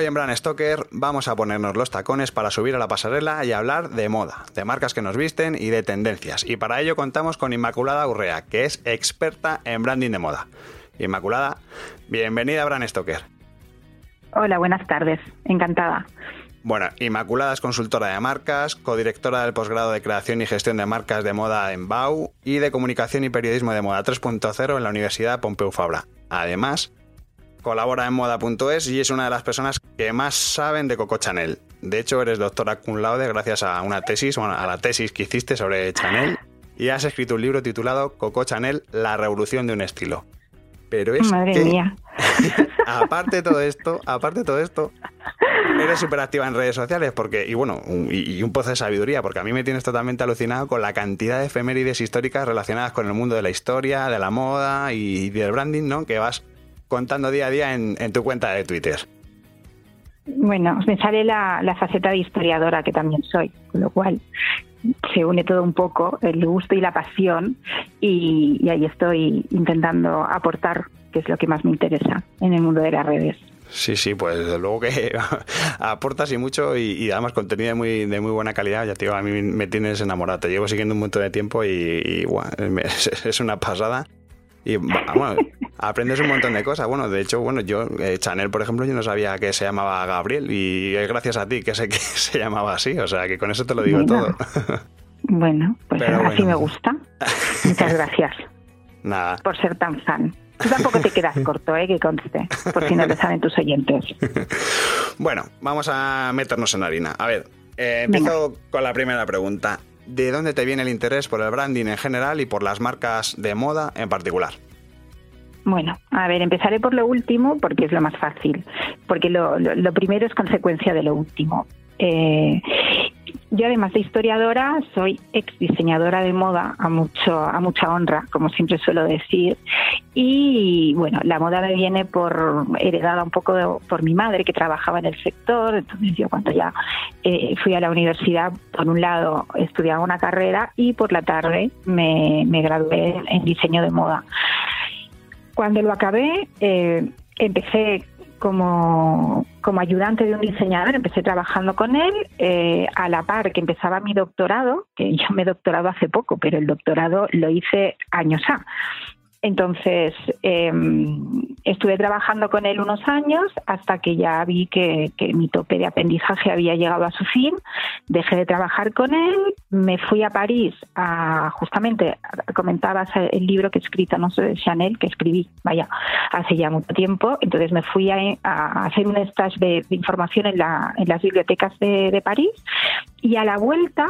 Hoy en Brand Stoker vamos a ponernos los tacones para subir a la pasarela y hablar de moda, de marcas que nos visten y de tendencias. Y para ello contamos con Inmaculada Urrea, que es experta en branding de moda. Inmaculada, bienvenida a Brand Stoker. Hola, buenas tardes. Encantada. Bueno, Inmaculada es consultora de marcas, codirectora del posgrado de creación y gestión de marcas de moda en BAU y de comunicación y periodismo de moda 3.0 en la Universidad Pompeu Fabra. Además, colabora en moda.es y es una de las personas que más saben de Coco Chanel. De hecho, eres doctora cum laude gracias a una tesis, bueno, a la tesis que hiciste sobre Chanel y has escrito un libro titulado Coco Chanel, la revolución de un estilo. Pero es Madre que, mía. aparte de todo esto, aparte de todo esto, eres súper activa en redes sociales porque, y bueno, y, y un pozo de sabiduría, porque a mí me tienes totalmente alucinado con la cantidad de efemérides históricas relacionadas con el mundo de la historia, de la moda y del branding, ¿no? Que vas contando día a día en, en tu cuenta de Twitter. Bueno, me sale la, la faceta de historiadora que también soy, con lo cual se une todo un poco, el gusto y la pasión, y, y ahí estoy intentando aportar, que es lo que más me interesa en el mundo de las redes. Sí, sí, pues desde luego que aportas y mucho y, y además contenido de muy, de muy buena calidad. Ya te digo, a mí me tienes enamorado. Te llevo siguiendo un montón de tiempo y, y, es una pasada. Y bueno, aprendes un montón de cosas. Bueno, de hecho, bueno, yo, eh, Chanel, por ejemplo, yo no sabía que se llamaba Gabriel y es gracias a ti que sé que se llamaba así. O sea, que con eso te lo digo Bueno. todo. Bueno, pues Pero así bueno. me gusta. Muchas gracias Nada. por ser tan fan. Tú tampoco te quedas corto, ¿eh? que conste, por si no lo saben tus oyentes. Bueno, vamos a meternos en harina. A ver, eh, empiezo con la primera pregunta. ¿De dónde te viene el interés por el branding en general y por las marcas de moda en particular? Bueno, a ver, empezaré por lo último porque es lo más fácil, porque lo, lo- lo primero es consecuencia de lo último. Eh, yo además de historiadora soy ex diseñadora de moda a mucho a mucha honra, como siempre suelo decir, y bueno, la moda me viene por heredada un poco por mi madre que trabajaba en el sector, entonces yo cuando ya eh, fui a la universidad, por un lado estudiaba una carrera y por la tarde me, me gradué en diseño de moda. Cuando lo acabé, eh, empecé como, como ayudante de un diseñador, empecé trabajando con él, eh, a la par que empezaba mi doctorado, que yo me he doctorado hace poco, pero el doctorado lo hice años A. Entonces, eh, estuve trabajando con él unos años hasta que ya vi que, mi tope de aprendizaje había llegado a su fin. Dejé de trabajar con él, me fui a París a, justamente, comentabas el libro que he escrito, no sé, Chanel, que escribí, vaya, hace ya mucho tiempo. Entonces me fui a, hacer un stage de, información en, la, en las bibliotecas de París y a la vuelta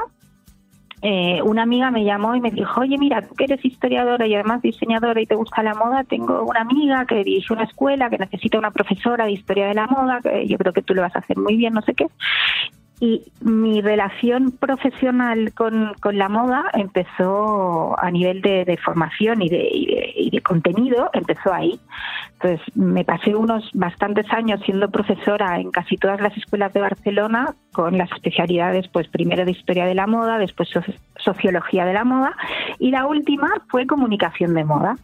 eh, una amiga me llamó y me dijo, oye, mira, tú que eres historiadora y además diseñadora y te gusta la moda, tengo una amiga que dirige una escuela que necesita una profesora de historia de la moda, que yo creo que tú lo vas a hacer muy bien, no sé qué. Y mi relación profesional con, con la moda empezó a nivel de, de formación y de, y, de, y de contenido, empezó ahí. Entonces me pasé unos bastantes años siendo profesora en casi todas las escuelas de Barcelona con las especialidades, pues primero de historia de la moda, después so- sociología de la moda y la última fue comunicación de moda.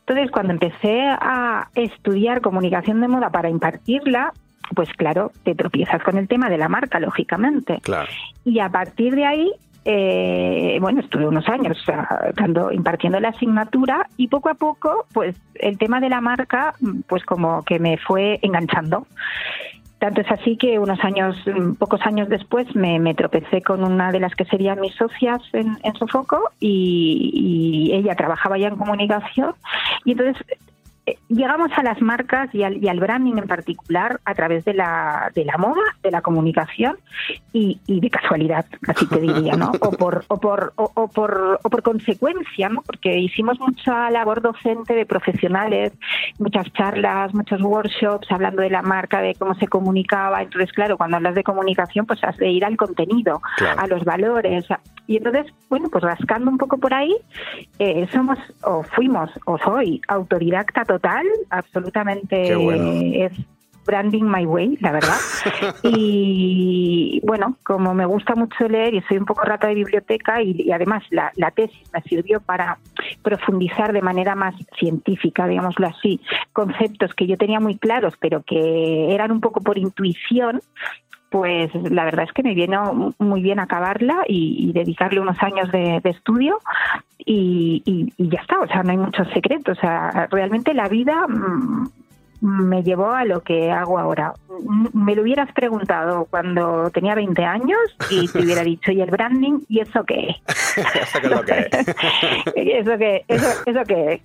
Entonces, cuando empecé a estudiar comunicación de moda para impartirla, pues claro, te tropiezas con el tema de la marca, lógicamente. Claro. Y a partir de ahí, eh, bueno, estuve unos años o sea, dando, impartiendo la asignatura y poco a poco, pues el tema de la marca, pues como que me fue enganchando. Tanto es así que unos años, pocos años después, me, me tropecé con una de las que serían mis socias en, en Sofoco y, y ella trabajaba ya en comunicación y entonces llegamos a las marcas y al, y al, branding en particular a través de la, de la moda, de la comunicación y, y de casualidad, así te diría, ¿no? O por, o por, o, por, o por consecuencia, ¿no? Porque hicimos mucha labor docente de profesionales, muchas charlas, muchos workshops hablando de la marca, de cómo se comunicaba. Entonces, claro, cuando hablas de comunicación, pues has de ir al contenido, a los valores. Y entonces, bueno, pues rascando un poco por ahí, eh, somos o fuimos o soy autodidacta total, absolutamente es branding my way, la verdad. y bueno, como me gusta mucho leer y soy un poco rata de biblioteca y, además la, la, tesis me sirvió para profundizar de manera más científica, digámoslo así, conceptos que yo tenía muy claros, pero que eran un poco por intuición, pues la verdad es que me vino muy bien acabarla y, dedicarle unos años de, estudio y, y, ya está, o sea, no hay muchos secretos, o sea, realmente la vida mm, me llevó a lo que hago ahora. Me lo hubieras preguntado cuando tenía 20 años y te hubiera dicho, ¿y el branding? ¿Y eso qué ¿Eso qué es? ¿Eso qué? ¿Eso, eso qué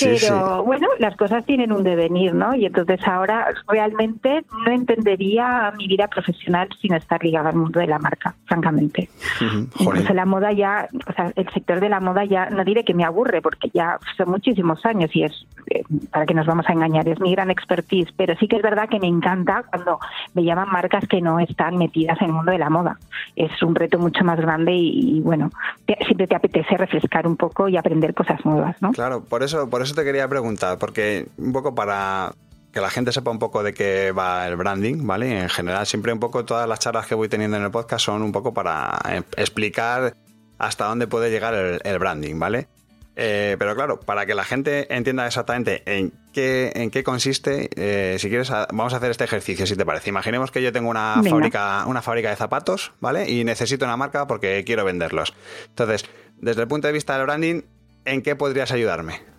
Pero bueno, las cosas tienen un devenir, ¿no? Y entonces ahora realmente no entendería mi vida profesional sin estar ligada al mundo de la marca, francamente. Entonces la moda ya, o sea, el sector de la moda ya, no diré que me aburre, porque ya son muchísimos años y es, eh, para que nos vamos a engañar, es mi gran expertise, pero sí que es verdad que me encanta cuando me llaman marcas que no están metidas en el mundo de la moda. Es un reto mucho más grande y, bueno, siempre te apetece refrescar un poco y aprender cosas nuevas, ¿no? Claro, por eso, por eso te quería preguntar, porque un poco para que la gente sepa un poco de qué va el branding, ¿vale? En general, siempre un poco todas las charlas que voy teniendo en el podcast son un poco para eh, explicar hasta dónde puede llegar el branding, ¿vale? Eh, pero claro, para que la gente entienda exactamente en qué, en qué consiste, eh, si quieres, vamos a hacer este ejercicio, si te parece. Imaginemos que yo tengo una fábrica, una fábrica de zapatos, ¿vale? Y necesito una marca porque quiero venderlos. Entonces, desde el punto de vista del branding, ¿en qué podrías ayudarme?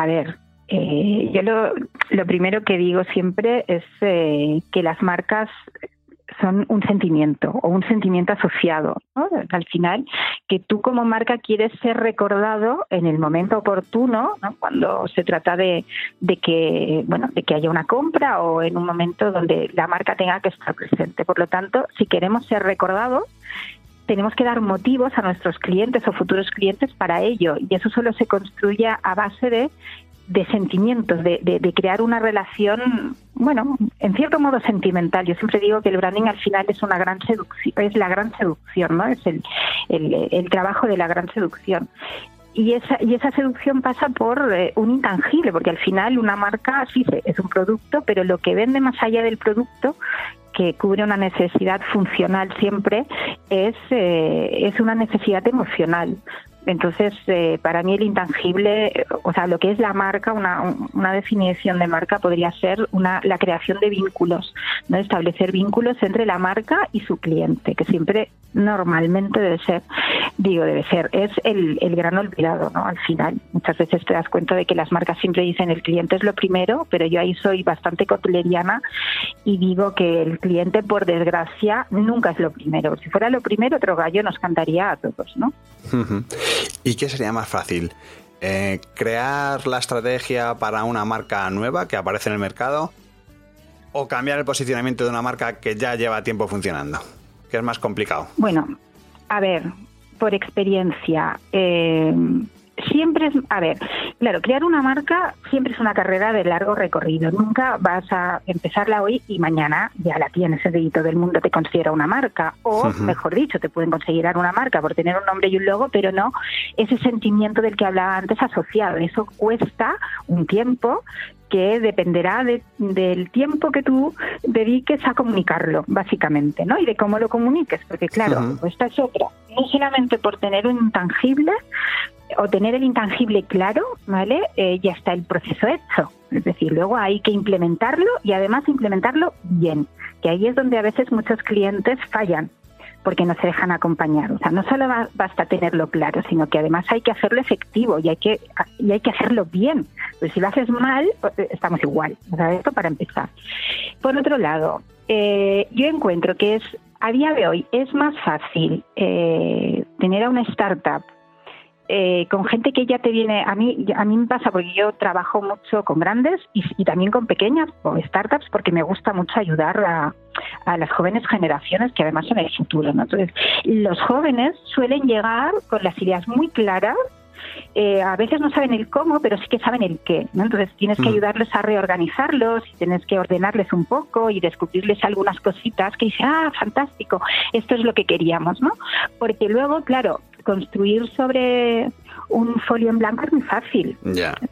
A ver, eh, yo lo, primero que digo siempre es que las marcas son un sentimiento o un sentimiento asociado. Al final, que tú como marca quieres ser recordado en el momento oportuno, cuando se trata de, de, que bueno de que haya una compra o en un momento donde la marca tenga que estar presente. Por lo tanto, si queremos ser recordados, tenemos que dar motivos a nuestros clientes o futuros clientes para ello y eso solo se construye a base de de sentimientos, de, de, crear una relación, bueno, en cierto modo sentimental. Yo siempre digo que el branding al final es una gran seducción, es la gran seducción, ¿no? Es el, el, el trabajo de la gran seducción. Y esa, y esa seducción pasa por eh, un intangible, porque al final una marca sí es un producto, pero lo que vende más allá del producto que cubre una necesidad funcional siempre es, eh, es una necesidad emocional. Entonces, eh, para mí el intangible, o sea, lo que es la marca, una, una definición de marca podría ser una, la creación de vínculos, no establecer vínculos entre la marca y su cliente, que siempre normalmente debe ser, digo, debe ser, es el, gran olvidado, ¿no? Al final, muchas veces te das cuenta de que las marcas siempre dicen el cliente es lo primero, pero yo ahí soy bastante cotleriana y digo que el cliente, por desgracia, nunca es lo primero. Si fuera lo primero, otro gallo nos cantaría a todos, ¿no? ¿Y qué sería más fácil? Eh, ¿Crear la estrategia para una marca nueva que aparece en el mercado? ¿O cambiar el posicionamiento de una marca que ya lleva tiempo funcionando? ¿Qué es más complicado? Bueno, a ver, por experiencia, eh, siempre es, a ver, claro, crear una marca siempre es una carrera de largo recorrido. Nunca vas a empezarla hoy y mañana ya la tienes. El todo el mundo te considera una marca. O, mejor dicho, te pueden considerar una marca por tener un nombre y un logo, pero no ese sentimiento del que hablaba antes asociado. Eso cuesta un tiempo que dependerá del tiempo que tú dediques a comunicarlo, básicamente, ¿no? Y de cómo lo comuniques, porque claro, esta es otra. No solamente por tener un intangible o tener el intangible claro, ¿vale? Eh, ya está el proceso hecho. Es decir, luego hay que implementarlo y además implementarlo bien, que ahí es donde a veces muchos clientes fallan porque no se dejan acompañar. O sea, no solo basta tenerlo claro, sino que además hay que hacerlo efectivo y hay que, y hay que hacerlo bien. Pues si lo haces mal, eh, estamos igual. O esto para empezar. Por otro lado, eh, yo encuentro que es a día de hoy es más fácil eh, tener a una startup eh, con gente que ya te viene, a mí, a mí me pasa porque yo trabajo mucho con grandes y, también con pequeñas o startups porque me gusta mucho ayudar a, las jóvenes generaciones que además son el futuro. Entonces, los jóvenes suelen llegar con las ideas muy claras eh, a veces no saben el cómo, pero sí que saben el qué. ¿no? Entonces tienes que mm. ayudarles a reorganizarlos, y tienes que ordenarles un poco y descubrirles algunas cositas que dicen, ah, fantástico, esto es lo que queríamos, ¿no? Porque luego, claro, construir sobre un folio en blanco es muy fácil.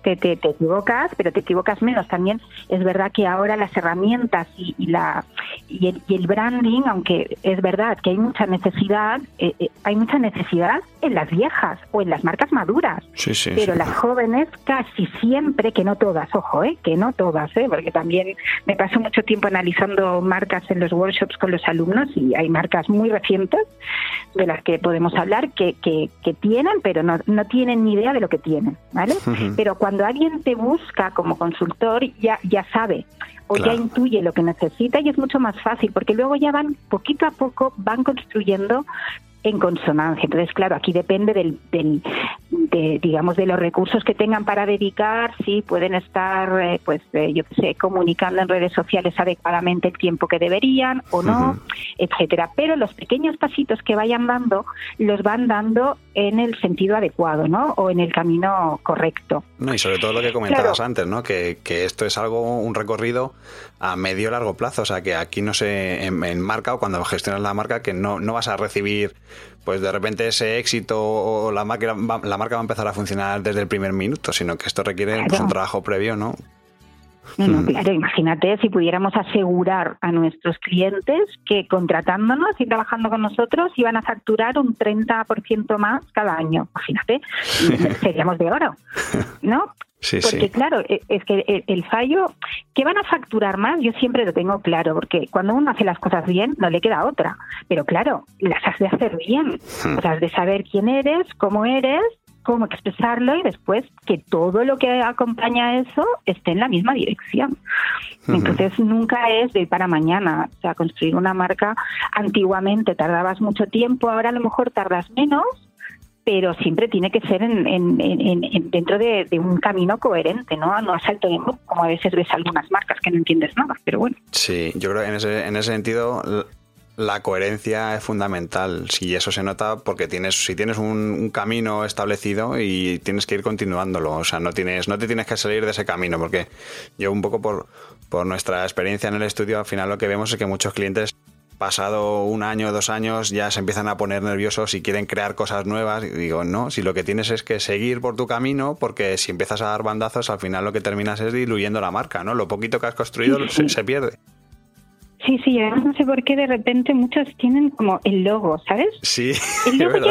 Te, te, equivocas, pero te equivocas menos. También es verdad que ahora las herramientas y, la y el, branding, aunque es verdad que hay mucha necesidad, eh, eh, hay mucha necesidad en las viejas o en las marcas maduras. pero las jóvenes casi siempre, que no todas, ojo, eh, que no todas, eh, porque también me paso mucho tiempo analizando marcas en los workshops con los alumnos y hay marcas muy recientes de las que podemos hablar que, que, que tienen, pero no, no tienen ni idea de lo que tienen, ¿vale? Pero cuando alguien te busca como consultor, ya, ya sabe o ya intuye lo que necesita y es mucho más fácil, porque luego ya van, poquito a poco, van construyendo en consonancia. Entonces, claro, aquí depende del, del de, digamos, de los recursos que tengan para dedicar, si pueden estar, eh, pues, eh, yo qué sé, comunicando en redes sociales adecuadamente el tiempo que deberían o no, etcétera. Pero los pequeños pasitos que vayan dando, los van dando en el sentido adecuado, ¿no? O en el camino correcto. No, y sobre todo lo que comentabas antes, ¿no? Que, que esto es algo, un recorrido a medio largo plazo, o sea, que aquí no se enmarca o cuando gestionas la marca que no, no vas a recibir pues de repente ese éxito o la marca, la marca va a empezar a funcionar desde el primer minuto, sino que esto requiere pues, un trabajo previo, ¿no? No, hmm. claro, imagínate si pudiéramos asegurar a nuestros clientes que contratándonos y trabajando con nosotros iban a facturar un 30% más cada año. Imagínate, seríamos de oro, ¿no? Porque claro, e, es que el fallo, ¿qué van a facturar más? Yo siempre lo tengo claro, porque cuando uno hace las cosas bien, no le queda otra. Pero claro, las has de hacer bien. Hmm. O sea, has de saber quién eres, cómo eres, cómo expresarlo y después que todo lo que acompaña a eso esté en la misma dirección. Entonces nunca es de para mañana. O sea, construir una marca antiguamente tardabas mucho tiempo, ahora a lo mejor tardas menos, pero siempre tiene que ser en, dentro de, un camino coherente, ¿no? No de como a veces ves algunas marcas que no entiendes nada, pero bueno. Sí, yo creo que en ese, en ese sentido la coherencia es fundamental. Si eso se nota porque tienes, si tienes un, camino establecido y tienes que ir continuándolo. O sea, no tienes, no te tienes que salir de ese camino. Porque yo un poco por, por nuestra experiencia en el estudio, al final lo que vemos es que muchos clientes pasado un año, dos años, ya se empiezan a poner nerviosos y quieren crear cosas nuevas. Y digo, no, si lo que tienes es que seguir por tu camino, porque si empiezas a dar bandazos, al final lo que terminas es diluyendo la marca, ¿no? Lo poquito que has construido Se, pierde. Sí, sí, además no sé por qué de repente muchos tienen como el logo, ¿sabes? Sí, el logo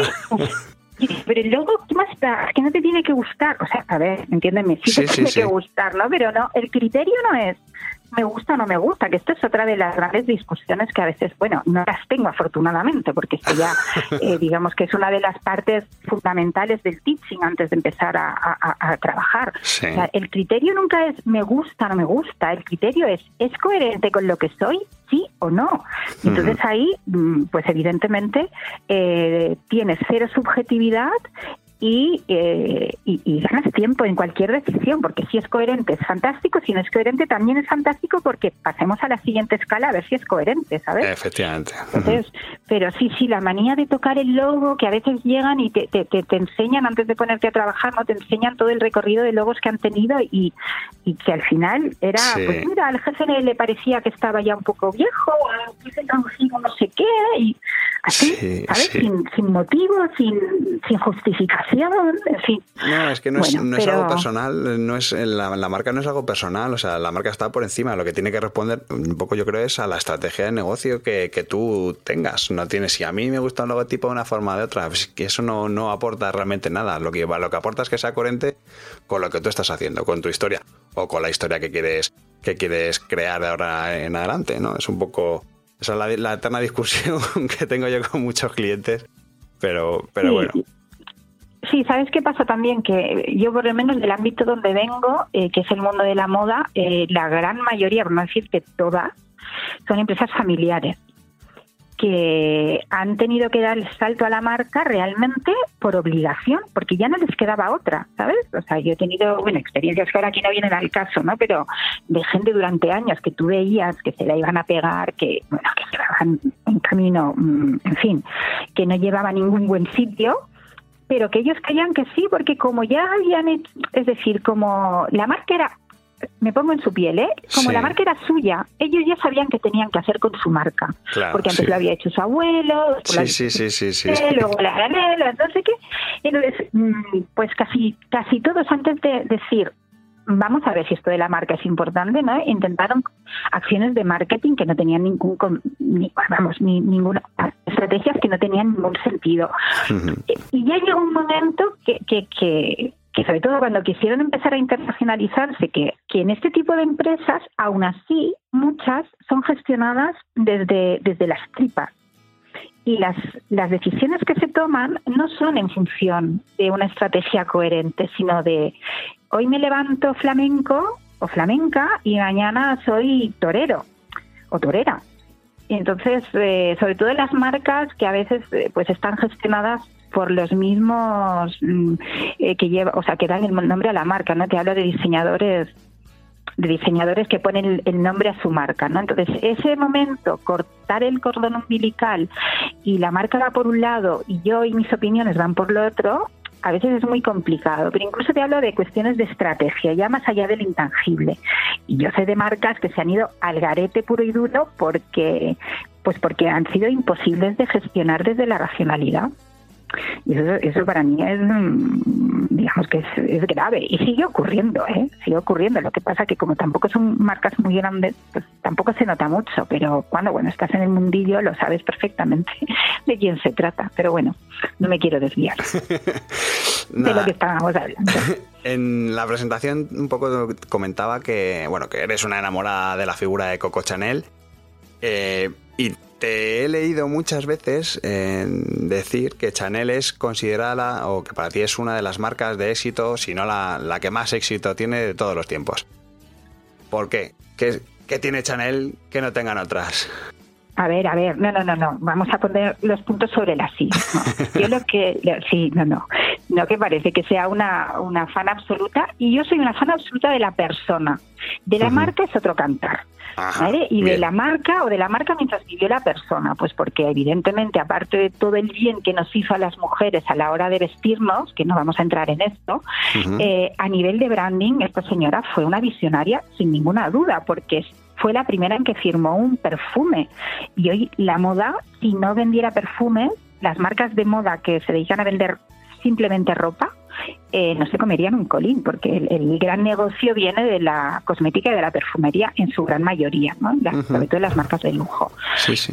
pero el logo, ¿qué más da? Que no te tiene que gustar. O sea, a ver, entiéndeme, sí, te tiene que gustar, ¿no? Pero no, el criterio no es me gusta o no me gusta, que esto es otra de las grandes discusiones que a veces, bueno, no las tengo afortunadamente, porque esto ya, eh, digamos que es una de las partes fundamentales del teaching antes de empezar a, trabajar. O sea, el criterio nunca es me gusta o no me gusta, el criterio es ¿es coherente con lo que soy? Sí o no. Entonces ahí, mm, pues evidentemente, eh, tienes cero subjetividad y, eh, y, ganas tiempo en cualquier decisión, porque si es coherente es fantástico, si no es coherente también es fantástico porque pasemos a la siguiente escala a ver si es coherente, ¿sabes? Efectivamente. Entonces, pero sí, sí, la manía de tocar el logo, que a veces llegan y te, te, te, enseñan antes de ponerte a trabajar, ¿no? Te enseñan todo el recorrido de logos que han tenido y, y que al final era, pues mira, al jefe le parecía que estaba ya un poco viejo, al jefe no sé qué, y así, ¿sabes? Sin, sin motivo, sin, sin justificación no, es que no, es, algo personal, no es la, marca no es algo personal, o sea, la marca está por encima. Lo que tiene que responder un poco, yo creo, es a la estrategia de negocio que, tú tengas. No tienes, si a mí me gusta un logotipo de una forma o de otra, pues que eso no, no aporta realmente nada. Lo que, lo que aporta es que sea coherente con lo que tú estás haciendo, con tu historia o con la historia que quieres, que quieres crear de ahora en adelante, ¿no? Es un poco. Esa es la, la eterna discusión que tengo yo con muchos clientes. Pero, pero bueno. Sí, ¿sabes qué pasa también? Que yo, por lo menos del ámbito donde vengo, eh, que es el mundo de la moda, eh, la gran mayoría, por no decir que todas, son empresas familiares. Que han tenido que dar el salto a la marca realmente por obligación, porque ya no les quedaba otra, ¿sabes? O sea, yo he tenido, bueno, experiencias que ahora aquí no vienen al caso, ¿no? Pero de gente durante años que tú veías que se la iban a pegar, que, bueno, que llevaban un camino, mm, en fin, que no llevaba ningún buen sitio, pero que ellos creían que sí, porque como ya habían, hecho, es decir, como la marca era me pongo en su piel, ¿eh? Como la marca era suya, ellos ya sabían qué tenían que hacer con su marca. porque antes lo había hecho su abuelo, sí, sí, sí, sí, sí, luego la granela, no sé qué. Entonces, mm, pues casi, casi todos antes de decir, vamos a ver si esto de la marca es importante, ¿no? Intentaron acciones de marketing que no tenían ningún, ni, vamos, ni ninguna estrategias que no tenían ningún sentido. Y ya llegó un momento que, que, que que sobre todo cuando quisieron empezar a internacionalizarse, que, que en este tipo de empresas, aún así, muchas son gestionadas desde, desde las tripas. Y las, las decisiones que se toman no son en función de una estrategia coherente, sino de hoy me levanto flamenco o flamenca y mañana soy torero o torera. Y entonces, eh, sobre todo en las marcas que a veces eh, pues están gestionadas por los mismos mm, eh, que lleva, o sea, que dan el nombre a la marca, ¿no? Te hablo de diseñadores de diseñadores que ponen el, nombre a su marca, ¿no? Entonces, ese momento, cortar el cordón umbilical y la marca va por un lado y yo y mis opiniones van por lo otro, a veces es muy complicado, pero incluso te hablo de cuestiones de estrategia, ya más allá del intangible. Y yo sé de marcas que se han ido al garete puro y duro porque pues porque han sido imposibles de gestionar desde la racionalidad. Y eso, eso para mí es, mm, digamos que es, grave. Y sigue ocurriendo, ¿eh? Sigue ocurriendo. Lo que pasa que como tampoco son marcas muy grandes, pues tampoco se nota mucho. Pero cuando, bueno, estás en el mundillo lo sabes perfectamente de quién se trata. Pero bueno, no me quiero desviar de lo que estábamos hablando. En la presentación un poco comentaba que, bueno, que eres una enamorada de la figura de Coco Chanel. Eh, y te he leído muchas veces decir que Chanel es considerada o que para ti es una de las marcas de éxito, si no la, la que más éxito tiene de todos los tiempos. ¿Por qué? ¿Qué, qué tiene Chanel que no tengan otras? A ver, a ver, no, no, no, no, vamos a poner los puntos sobre las sí. Yo lo que, sí, no, no, no que parece que sea una, una fan absoluta y yo soy una fan absoluta de la persona. De la marca es otro cantar. ¿Vale? Y de la marca o de la marca mientras vivió la persona, pues porque evidentemente aparte de todo el bien que nos hizo a las mujeres a la hora de vestirnos, que no vamos a entrar en esto, eh, a nivel de branding esta señora fue una visionaria sin ninguna duda, porque fue la primera en que firmó un perfume. Y hoy la moda, si no vendiera perfumes, las marcas de moda que se dedican a vender simplemente ropa, eh, no se comerían un colín, porque el, gran negocio viene de la cosmética y de la perfumería en su gran mayoría, ¿no? sobre todo las marcas de lujo.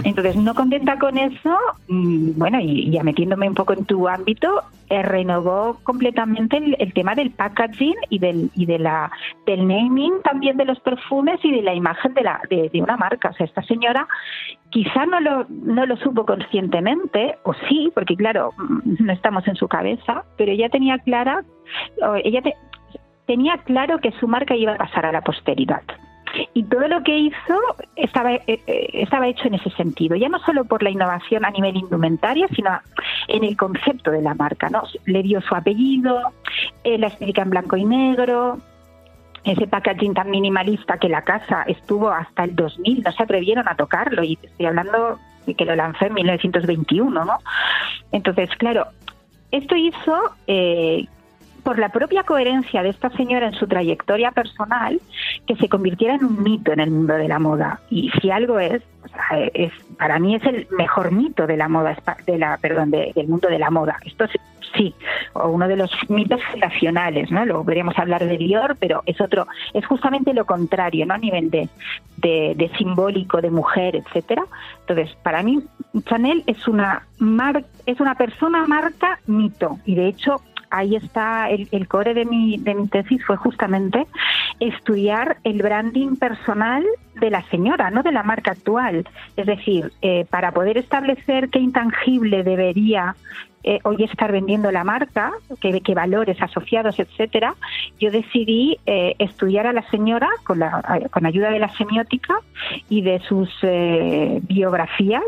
Entonces, no contenta con eso, mm, bueno, y ya metiéndome un poco en tu ámbito, eh, renovó completamente el, tema del packaging y del y de la del naming también de los perfumes y de la imagen de la de, de una marca. O sea, esta señora quizá no lo, no lo supo conscientemente, o sí, porque claro, mm, no estamos en su cabeza, pero ella tenía clara, ella tenía claro que su marca iba a pasar a la posteridad. Y todo lo que hizo estaba, eh, eh, estaba hecho en ese sentido, ya no solo por la innovación a nivel indumentaria, sino en el concepto de la marca. ¿no? Le dio su apellido, eh, la estética en blanco y negro, ese packaging tan minimalista que la casa estuvo hasta el 2000, no se atrevieron a tocarlo y estoy hablando de que lo lanzó en 1921, ¿no? Entonces, claro, esto hizo eh, por la propia coherencia de esta señora en su trayectoria personal que se convirtiera en un mito en el mundo de la moda y si algo es, para mí es el mejor mito de la moda de la perdón del mundo de la moda esto sí, o uno de los mitos fundacionales, ¿no? Luego podríamos hablar de Dior, pero es otro, es justamente lo contrario, ¿no? A nivel de, de, simbólico, de mujer, etcétera. Entonces, para mí, Chanel es una mar, es una persona marca mito, y de hecho ahí está el, core de mi, de mi tesis fue justamente estudiar el branding personal de la señora, no de la marca actual. Es decir, eh, para poder establecer qué intangible debería eh, hoy estar vendiendo la marca, qué, qué valores asociados, etcétera, yo decidí eh, estudiar a la señora con, la, con ayuda de la semiótica y de sus biografías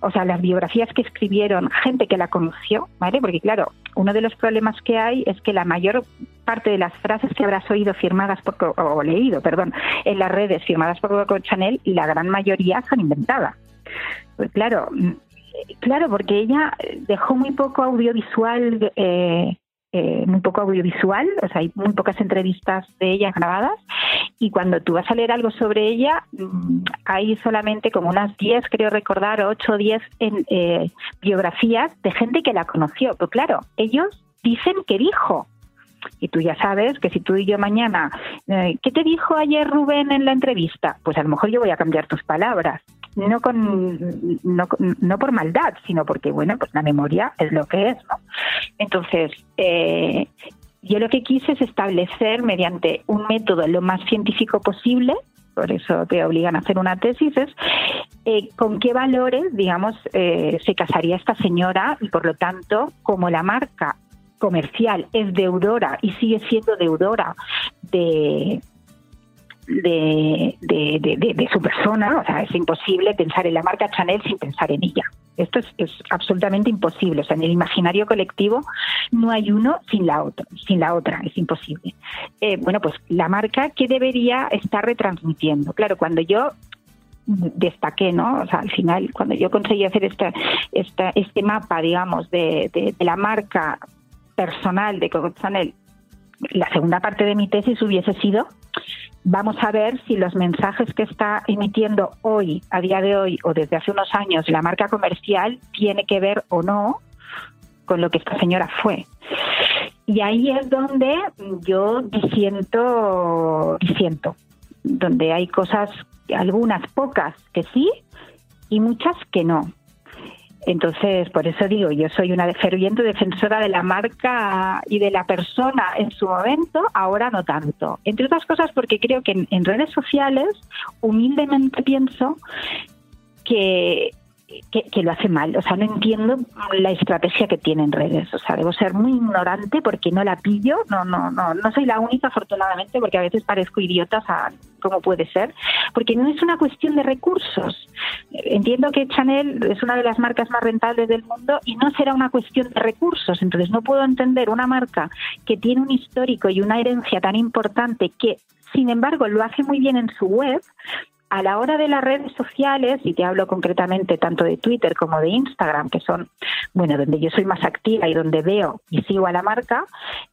o sea, las biografías que escribieron gente que la conoció, ¿vale? Porque claro, uno de los problemas que hay es que la mayor parte de las frases que habrás oído firmadas por, o leído, perdón, en las redes firmadas por Coco Chanel, la gran mayoría son inventadas. Pues claro, mm, claro, porque ella dejó muy poco audiovisual eh, eh, muy poco audiovisual, o sea, hay muy pocas entrevistas de ella grabadas y cuando tú vas a leer algo sobre ella, mm, hay solamente como unas 10, creo recordar, 8 o 10 en, eh, biografías de gente que la conoció. Pero claro, ellos dicen que dijo, y tú ya sabes que si tú y yo mañana, eh, ¿qué te dijo ayer Rubén en la entrevista? Pues a lo mejor yo voy a cambiar tus palabras no con no, no, por maldad, sino porque bueno, pues la memoria es lo que es, ¿no? Entonces, eh, yo lo que quise es establecer mediante un método lo más científico posible, por eso te obligan a hacer una tesis, es eh, con qué valores, digamos, eh, se casaría esta señora y por lo tanto, como la marca comercial es deudora y sigue siendo deudora de, de, de, su persona, o sea, es imposible pensar en la marca Chanel sin pensar en ella. Esto es, absolutamente imposible. O sea, en el imaginario colectivo no hay uno sin la otra, sin la otra, es imposible. Eh, bueno, pues la marca que debería estar retransmitiendo. Claro, cuando yo destaqué, ¿no? O sea, al final, cuando yo conseguí hacer esta, esta, este mapa, digamos, de, de, la marca personal de Coco Chanel, la segunda parte de mi tesis hubiese sido vamos a ver si los mensajes que está emitiendo hoy, a día de hoy o desde hace unos años la marca comercial tiene que ver o no con lo que esta señora fue. Y ahí es donde yo disiento, disiento, donde hay cosas, algunas pocas que sí y muchas que no. Entonces, por eso digo, yo soy una ferviente defensora de la marca y de la persona en su momento, ahora no tanto. Entre otras cosas porque creo que en, redes sociales, humildemente pienso que que, lo hace mal. O sea, no entiendo la estrategia que tiene en redes. O sea, debo ser muy ignorante porque no la pillo. No, no, no, no soy la única, afortunadamente, porque a veces parezco idiota, o sea, ¿cómo puede ser? Porque no es una cuestión de recursos. Entiendo que Chanel es una de las marcas más rentables del mundo y no será una cuestión de recursos. Entonces, no puedo entender una marca que tiene un histórico y una herencia tan importante que sin embargo, lo hace muy bien en su web, a la hora de las redes sociales, y te hablo concretamente tanto de Twitter como de Instagram, que son, bueno, donde yo soy más activa y donde veo y sigo a la marca,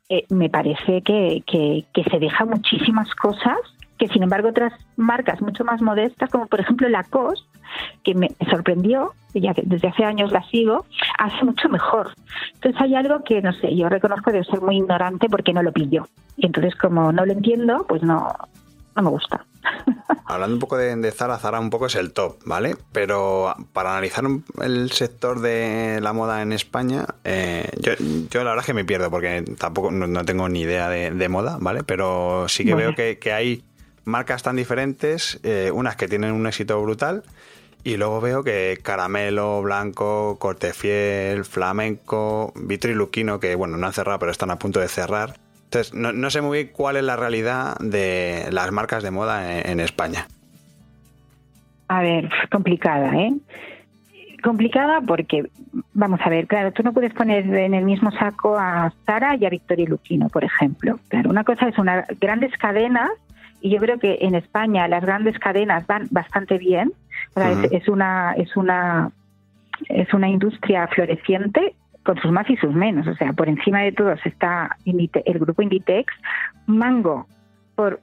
eh, me parece que, que, se deja muchísimas cosas que sin embargo otras marcas mucho más modestas, como por ejemplo Lacoste, que me sorprendió, ya que desde hace años la sigo, hace mucho mejor. Entonces hay algo que, no sé, yo reconozco de ser muy ignorante porque no lo pillo. Y entonces como no lo entiendo, pues no, no me gusta. Hablando un poco de, Zara, Zara un poco es el top, ¿vale? Pero para analizar el sector de la moda en España, eh, yo, la verdad es que me pierdo porque tampoco no, tengo ni idea de, moda, ¿vale? Pero sí que veo que, hay marcas tan diferentes, eh, unas que tienen un éxito brutal y luego veo que Caramelo, Blanco, Cortefiel, Flamenco, Vitri Luquino, que bueno, no han cerrado pero están a punto de cerrar entonces, no, sé muy bien cuál es la realidad de las marcas de moda en, España. A ver, complicada, ¿eh? Complicada porque, vamos a ver, claro, tú no puedes poner en el mismo saco a Sara y a Victoria Luquino, por ejemplo. Claro, una cosa es unas grandes cadenas, y yo creo que en España las grandes cadenas van bastante bien. es, una, es una es una industria floreciente con sus más y sus menos. O sea, por encima de todos está el grupo Inditex, Mango, por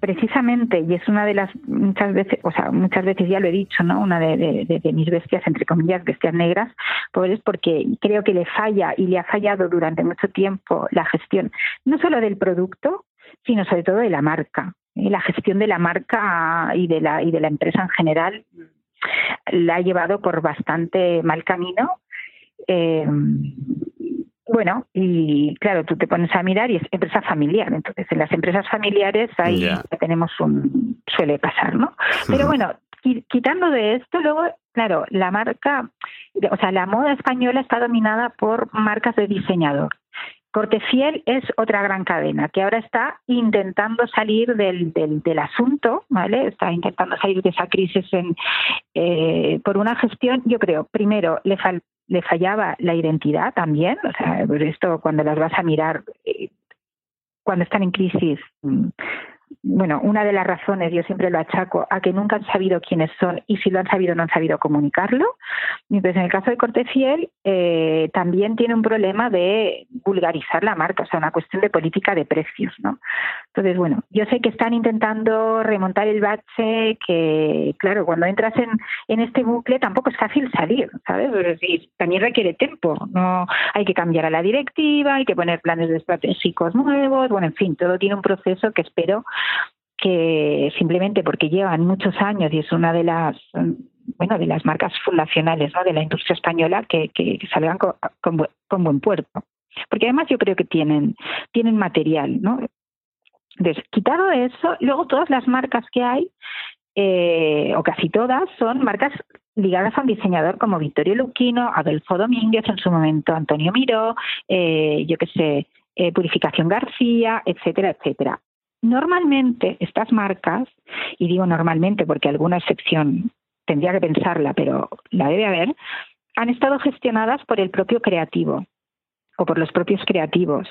precisamente, y es una de las muchas veces, o sea, muchas veces ya lo he dicho, ¿no? Una de, mis bestias, entre comillas, bestias negras, pues es porque creo que le falla y le ha fallado durante mucho tiempo la gestión, no solo del producto, sino sobre todo de la marca. La gestión de la marca y de la, y de la empresa en general la ha llevado por bastante mal camino eh, bueno, y claro, tú te pones a mirar y es empresa familiar. Entonces, en las empresas familiares ahí tenemos un. suele pasar, ¿no? Pero bueno, quitando de esto, luego, claro, la marca, o sea, la moda española está dominada por marcas de diseñador. Cortefiel es otra gran cadena que ahora está intentando salir del, del, asunto, ¿vale? Está intentando salir de esa crisis en, eh, por una gestión, yo creo, primero, le, le fallaba la identidad también, o sea, esto cuando las vas a mirar, eh, cuando están en crisis, mm, bueno, una de las razones, yo siempre lo achaco, a que nunca han sabido quiénes son y si lo han sabido no han sabido comunicarlo. Entonces, en el caso de Cortefiel, eh, también tiene un problema de vulgarizar la marca, o sea, una cuestión de política de precios, ¿no? Entonces, bueno, yo sé que están intentando remontar el bache, que, claro, cuando entras en, en este bucle tampoco es fácil salir, ¿sabes? Es también requiere tiempo, ¿no? Hay que cambiar a la directiva, hay que poner planes estratégicos nuevos, bueno, en fin, todo tiene un proceso que espero que simplemente porque llevan muchos años y es una de las bueno de las marcas fundacionales ¿no? de la industria española que, que, salgan con, buen, puerto porque además yo creo que tienen tienen material no entonces quitado eso luego todas las marcas que hay eh, o casi todas son marcas ligadas a un diseñador como Vittorio Luquino, Adolfo Domínguez, en su momento Antonio Miró, eh, yo qué sé, eh, Purificación García, etcétera, etcétera. Normalmente estas marcas, y digo normalmente porque alguna excepción tendría que pensarla, pero la debe haber, han estado gestionadas por el propio creativo o por los propios creativos.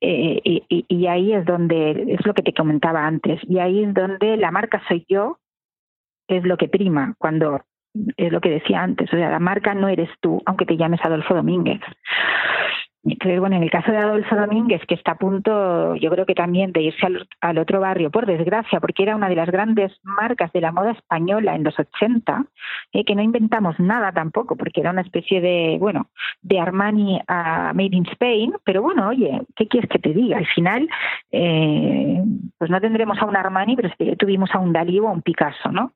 Eh, y, y, ahí es donde, es lo que te comentaba antes, y ahí es donde la marca soy yo, es lo que prima, cuando es lo que decía antes, o sea, la marca no eres tú, aunque te llames Adolfo Domínguez. Entonces, bueno, en el caso de Adolfo Domínguez, que está a punto, yo creo que también de irse al, otro barrio, por desgracia, porque era una de las grandes marcas de la moda española en los 80, eh, que no inventamos nada tampoco, porque era una especie de, bueno, de Armani a Made in Spain, pero bueno, oye, ¿qué quieres que te diga? Al final, eh, pues no tendremos a un Armani, pero tuvimos a un Dalí o a un Picasso, ¿no?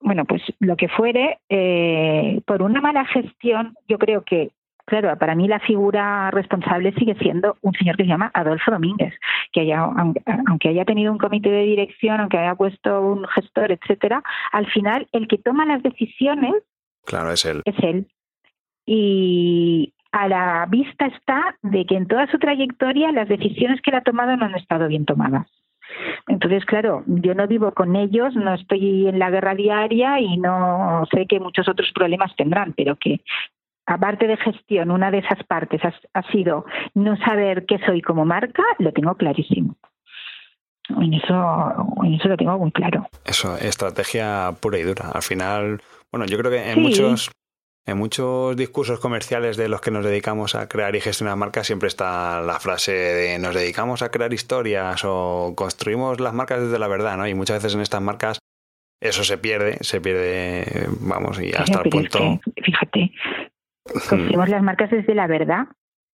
Bueno, pues lo que fuere, eh, por una mala gestión, yo creo que Claro, para mí la figura responsable sigue siendo un señor que se llama Adolfo Domínguez, que haya, aunque haya tenido un comité de dirección, aunque haya puesto un gestor, etcétera, al final el que toma las decisiones claro, es él. Es él. Y a la vista está de que en toda su trayectoria las decisiones que él ha tomado no han estado bien tomadas. Entonces, claro, yo no vivo con ellos, no estoy en la guerra diaria y no sé que muchos otros problemas tendrán, pero que aparte de gestión, una de esas partes ha, sido no saber qué soy como marca, lo tengo clarísimo. En eso, en eso lo tengo muy claro. Eso, estrategia pura y dura. Al final, bueno, yo creo que en muchos en muchos discursos comerciales de los que nos dedicamos a crear y gestionar marcas siempre está la frase de nos dedicamos a crear historias o construimos las marcas desde la verdad, ¿no? Y muchas veces en estas marcas eso se pierde, se pierde, vamos, y hasta el punto. fíjate, Construimos las marcas desde la verdad.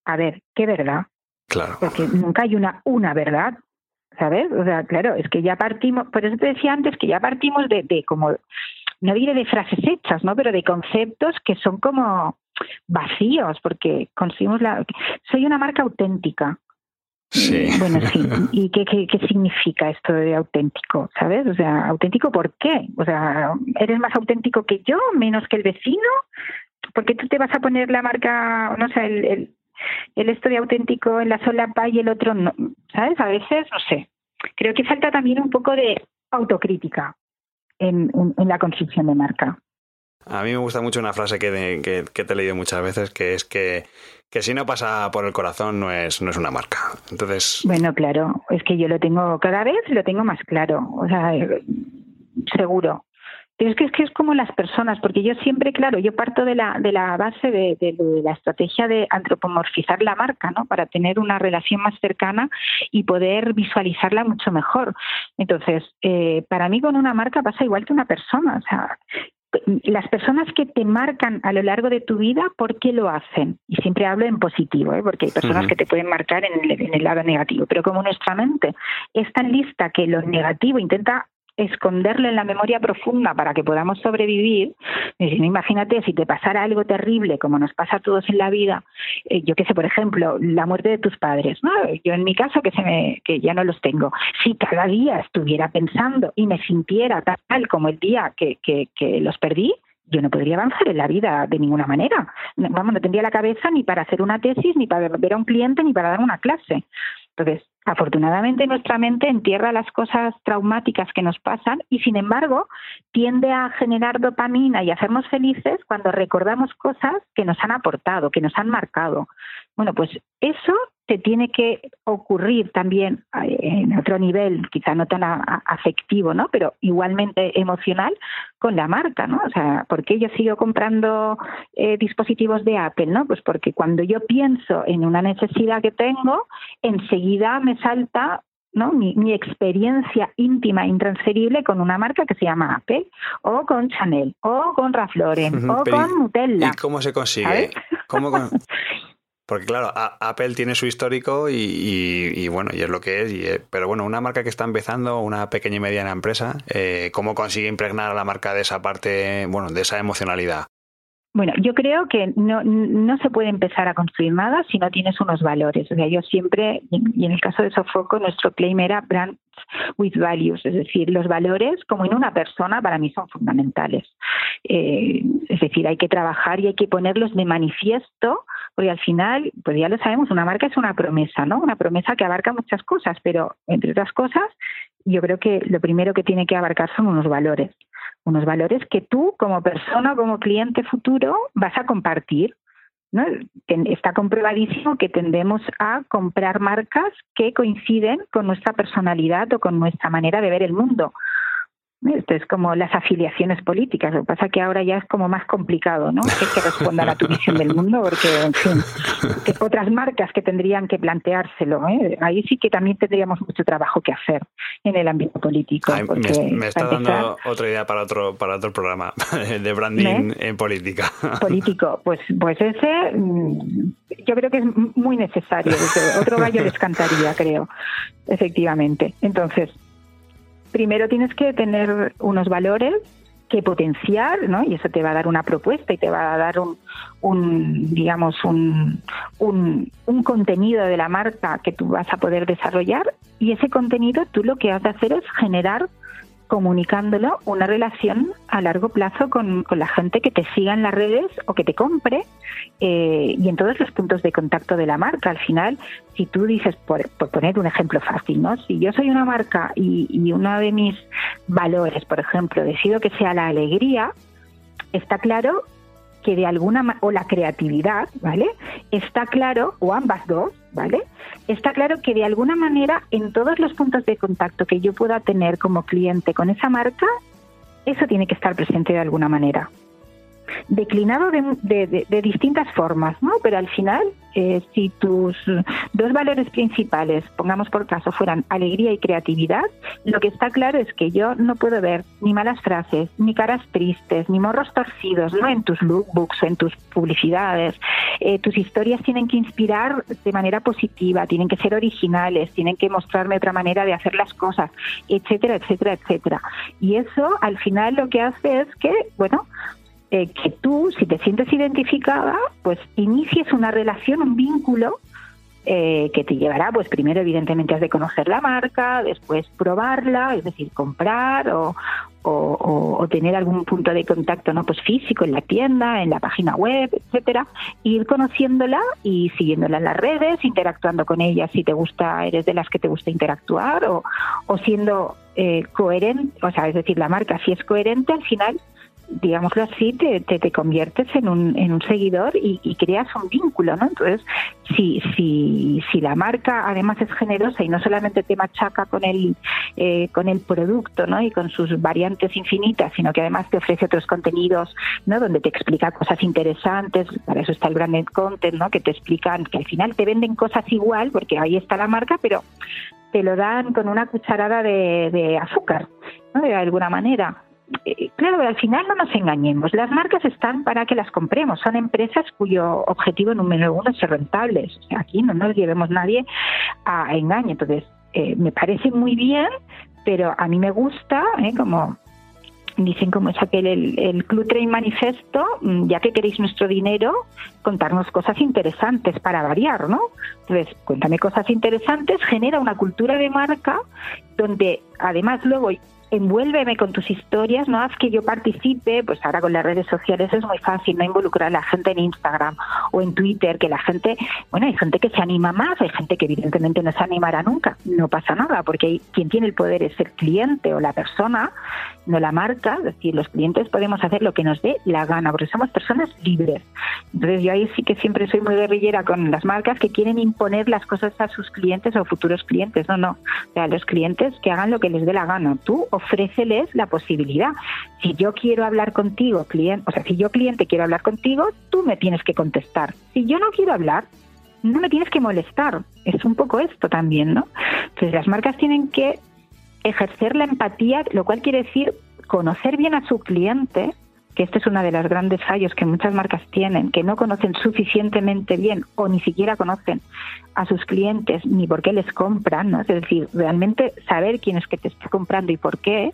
A ver, ¿qué verdad? Claro. Porque nunca hay una, una verdad, ¿sabes? O sea, claro, es que ya partimos, por eso te decía antes que ya partimos de, de como, no diré de frases hechas, ¿no? Pero de conceptos que son como vacíos, porque conseguimos la... Soy una marca auténtica. Sí. Bueno, sí. ¿Y qué, qué, qué, significa esto de auténtico? ¿Sabes? O sea, ¿auténtico por qué? O sea, ¿eres más auténtico que yo, menos que el vecino? Porque tú te vas a poner la marca, no sé, el, el, el esto de auténtico en la solapa y el otro no, ¿sabes? A veces, no sé. Creo que falta también un poco de autocrítica en, en, la construcción de marca. A mí me gusta mucho una frase que, que, que, te he leído muchas veces, que es que, que si no pasa por el corazón no es, no es una marca. Entonces. Bueno, claro, es que yo lo tengo, cada vez lo tengo más claro. O sea, seguro. Pero es que, es que es como las personas, porque yo siempre, claro, yo parto de la, de la base de, la estrategia de antropomorfizar la marca, ¿no? Para tener una relación más cercana y poder visualizarla mucho mejor. Entonces, eh, para mí con una marca pasa igual que una persona. O sea, las personas que te marcan a lo largo de tu vida, ¿por qué lo hacen? Y siempre hablo en positivo, ¿eh? porque hay personas que te pueden marcar en el, en el, lado negativo, pero como nuestra mente es tan lista que lo negativo intenta esconderlo en la memoria profunda para que podamos sobrevivir, imagínate si te pasara algo terrible como nos pasa a todos en la vida, eh, yo qué sé, por ejemplo, la muerte de tus padres, ¿no? Yo en mi caso que se me, que ya no los tengo, si cada día estuviera pensando y me sintiera tal como el día que, que, que los perdí, yo no podría avanzar en la vida de ninguna manera. Vamos, no tendría la cabeza ni para hacer una tesis, ni para ver a un cliente, ni para dar una clase. Entonces, afortunadamente nuestra mente entierra las cosas traumáticas que nos pasan y sin embargo tiende a generar dopamina y hacernos felices cuando recordamos cosas que nos han aportado, que nos han marcado. Bueno, pues eso te tiene que ocurrir también eh, en otro nivel, quizá no tan afectivo, ¿no? Pero igualmente emocional con la marca, ¿no? O sea, ¿por qué yo sigo comprando eh, dispositivos de Apple, no? Pues porque cuando yo pienso en una necesidad que tengo, enseguida me salta ¿no? Mi, experiencia íntima intransferible con una marca que se llama Apple o con Chanel o con Ralph Lauren o con Nutella. ¿Y cómo se consigue? ¿Cómo Porque claro, Apple tiene su histórico y, bueno, y es lo que es. Eh, pero bueno, una marca que está empezando, una pequeña y mediana empresa, eh, ¿cómo consigue impregnar a la marca de esa parte, bueno, de esa emocionalidad? Bueno, yo creo que no, no se puede empezar a construir nada si no tienes unos valores. O sea, yo siempre, y en el caso de Sofoco, nuestro claim era Brands with Values, es decir, los valores, como en una persona, para mí son fundamentales. Eh, es decir, hay que trabajar y hay que ponerlos de manifiesto porque al final, pues ya lo sabemos, una marca es una promesa, ¿no? Una promesa que abarca muchas cosas, pero entre otras cosas, yo creo que lo primero que tiene que abarcar son unos valores. Unos valores que tú, como persona, como cliente futuro, vas a compartir. ¿no? Está comprobadísimo que tendemos a comprar marcas que coinciden con nuestra personalidad o con nuestra manera de ver el mundo. Esto es como las afiliaciones políticas. Lo que pasa es que ahora ya es como más complicado, ¿no? Que, que respondan a tu visión del mundo, porque, en fin, otras marcas que tendrían que planteárselo. ¿eh? Ahí sí que también tendríamos mucho trabajo que hacer en el ámbito político. me, está dando otra idea para otro para otro programa de branding en política. Político, pues pues ese mm, yo creo que es muy necesario. Otro gallo les cantaría, creo, efectivamente. Entonces, primero tienes que tener unos valores que potenciar, ¿no? Y eso te va a dar una propuesta y te va a dar un, digamos, un, un, contenido de la marca que tú vas a poder desarrollar y ese contenido tú lo que has de hacer es generar comunicándolo una relación a largo plazo con, la gente que te siga en las redes o que te compre eh, y en todos los puntos de contacto de la marca. Al final, si tú dices, por, poner un ejemplo fácil, ¿no? Si yo soy una marca y, y uno de mis valores, por ejemplo, decido que sea la alegría, está claro que de alguna o la creatividad, ¿vale? Está claro, o ambas dos, ¿vale? Está claro que de alguna manera en todos los puntos de contacto que yo pueda tener como cliente con esa marca, eso tiene que estar presente de alguna manera declinado de, de, distintas formas, ¿no? Pero al final, eh, si tus dos valores principales, pongamos por caso, fueran alegría y creatividad, lo que está claro es que yo no puedo ver ni malas frases, ni caras tristes, ni morros torcidos, ¿no? En tus lookbooks, en tus publicidades. Eh, tus historias tienen que inspirar de manera positiva, tienen que ser originales, tienen que mostrarme otra manera de hacer las cosas, etcétera, etcétera, etcétera. Y eso al final lo que hace es que, bueno, eh, que tú, si te sientes identificada, pues inicies una relación, un vínculo eh, que te llevará, pues primero evidentemente has de conocer la marca, después probarla, es decir, comprar o, o, tener algún punto de contacto no pues físico en la tienda, en la página web, etcétera, ir conociéndola y siguiéndola en las redes, interactuando con ella si te gusta, eres de las que te gusta interactuar o, o siendo eh, coherente, o sea, es decir, la marca si es coherente al final digámoslo así, te, te, conviertes en un, en un seguidor y, creas un vínculo, ¿no? Entonces, si, si, si la marca además es generosa y no solamente te machaca con el, eh, con el producto, ¿no? Y con sus variantes infinitas, sino que además te ofrece otros contenidos, ¿no? Donde te explica cosas interesantes, para eso está el branded content, ¿no? Que te explican, que al final te venden cosas igual, porque ahí está la marca, pero te lo dan con una cucharada de, de azúcar, ¿no? De alguna manera. Eh, claro, al final no nos engañemos. Las marcas están para que las compremos. Son empresas cuyo objetivo número uno es ser rentables. aquí no nos llevemos nadie a engaño. Entonces, eh, me parece muy bien, pero a mí me gusta, ¿eh? como dicen como es aquel el, el Club Train Manifesto, mm, ya que queréis nuestro dinero, contarnos cosas interesantes para variar, ¿no? Entonces, cuéntame cosas interesantes, genera una cultura de marca donde además luego envuélveme con tus historias, no haz que yo participe, pues ahora con las redes sociales es muy fácil, no involucrar a la gente en Instagram o en Twitter, que la gente, bueno, hay gente que se anima más, hay gente que evidentemente no se animará nunca, no pasa nada, porque quien tiene el poder es el cliente o la persona, no la marca, es decir, los clientes podemos hacer lo que nos dé la gana, porque somos personas libres. Entonces yo ahí sí que siempre soy muy guerrillera con las marcas que quieren imponer las cosas a sus clientes o futuros clientes, no, no, o sea, los clientes que hagan lo que les dé la gana, tú ofréceles la posibilidad. Si yo quiero hablar contigo, cliente, o sea, si yo cliente quiero hablar contigo, tú me tienes que contestar. Si yo no quiero hablar, no me tienes que molestar. Es un poco esto también, ¿no? Entonces las marcas tienen que ejercer la empatía, lo cual quiere decir conocer bien a su cliente que este es uno de los grandes fallos que muchas marcas tienen, que no conocen suficientemente bien o ni siquiera conocen a sus clientes ni por qué les compran, ¿no? Es decir, realmente saber quién es que te está comprando y por qué,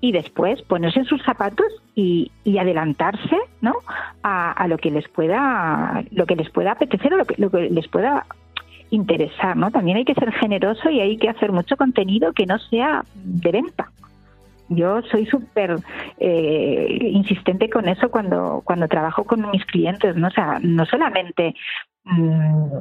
y después ponerse en sus zapatos y, adelantarse, ¿no? A, lo que les pueda, lo que les pueda apetecer o lo que, lo que les pueda interesar, ¿no? También hay que ser generoso y hay que hacer mucho contenido que no sea de venta. Yo soy súper eh, insistente con eso cuando, cuando trabajo con mis clientes, ¿no? Sea, no solamente mm,